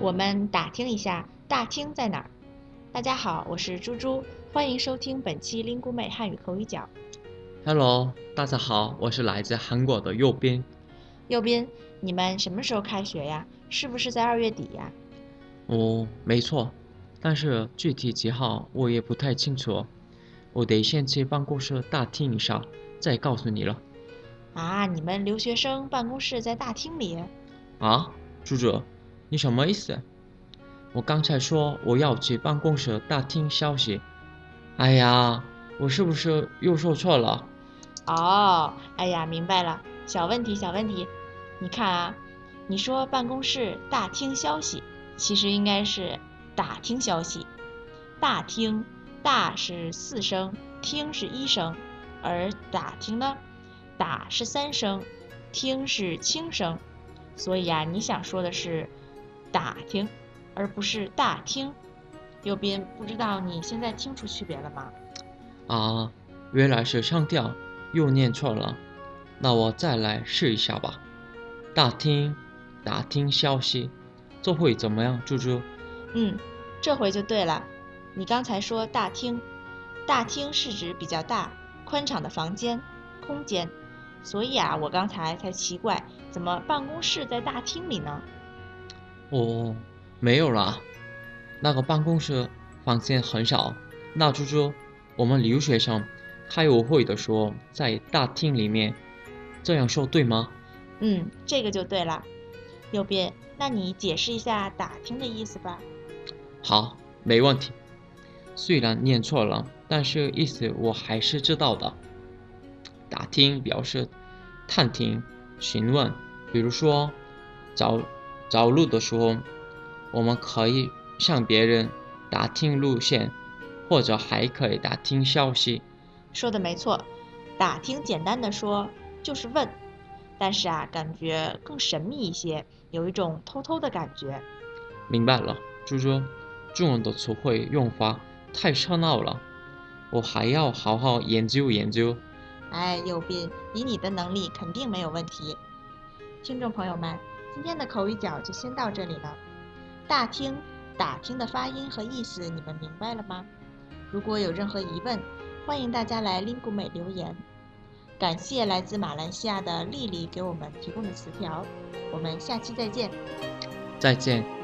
我们打听一下大厅在哪儿。大家好，我是猪猪，欢迎收听本期 Lingu 妹汉语口语角。Hello，大家好，我是来自韩国的右边。右边，你们什么时候开学呀？是不是在二月底呀？哦，没错，但是具体几号我也不太清楚，我得先去办公室打听一下，再告诉你了。啊，你们留学生办公室在大厅里？啊，猪猪，你什么意思？我刚才说我要去办公室打听消息。哎呀，我是不是又说错了？哦，哎呀，明白了，小问题，小问题。你看啊，你说办公室大厅消息，其实应该是打听消息。大厅，大是四声，听是一声，而打听呢，打是三声，听是轻声。所以啊，你想说的是打听，而不是大厅。右边，不知道你现在听出区别了吗？啊，原来是声调又念错了，那我再来试一下吧。大听，打听消息，这会怎么样，猪猪？嗯，这回就对了。你刚才说大厅，大厅是指比较大、宽敞的房间、空间，所以啊，我刚才才奇怪，怎么办公室在大厅里呢？哦，没有啦，那个办公室房间很少。那猪猪，我们留学生开舞会的时候在大厅里面，这样说对吗？嗯，这个就对了。右边，那你解释一下打听的意思吧。好，没问题。虽然念错了，但是意思我还是知道的。打听表示探听、询问，比如说找找路的时候，我们可以向别人打听路线，或者还可以打听消息。说的没错，打听简单的说就是问，但是啊，感觉更神秘一些，有一种偷偷的感觉。明白了，猪猪，中文的词汇用法太热闹了，我还要好好研究研究。哎，右斌，以你的能力肯定没有问题。听众朋友们，今天的口语角就先到这里了。大厅、打听的发音和意思你们明白了吗？如果有任何疑问，欢迎大家来 Lingu 美留言。感谢来自马来西亚的丽丽给我们提供的词条。我们下期再见。再见。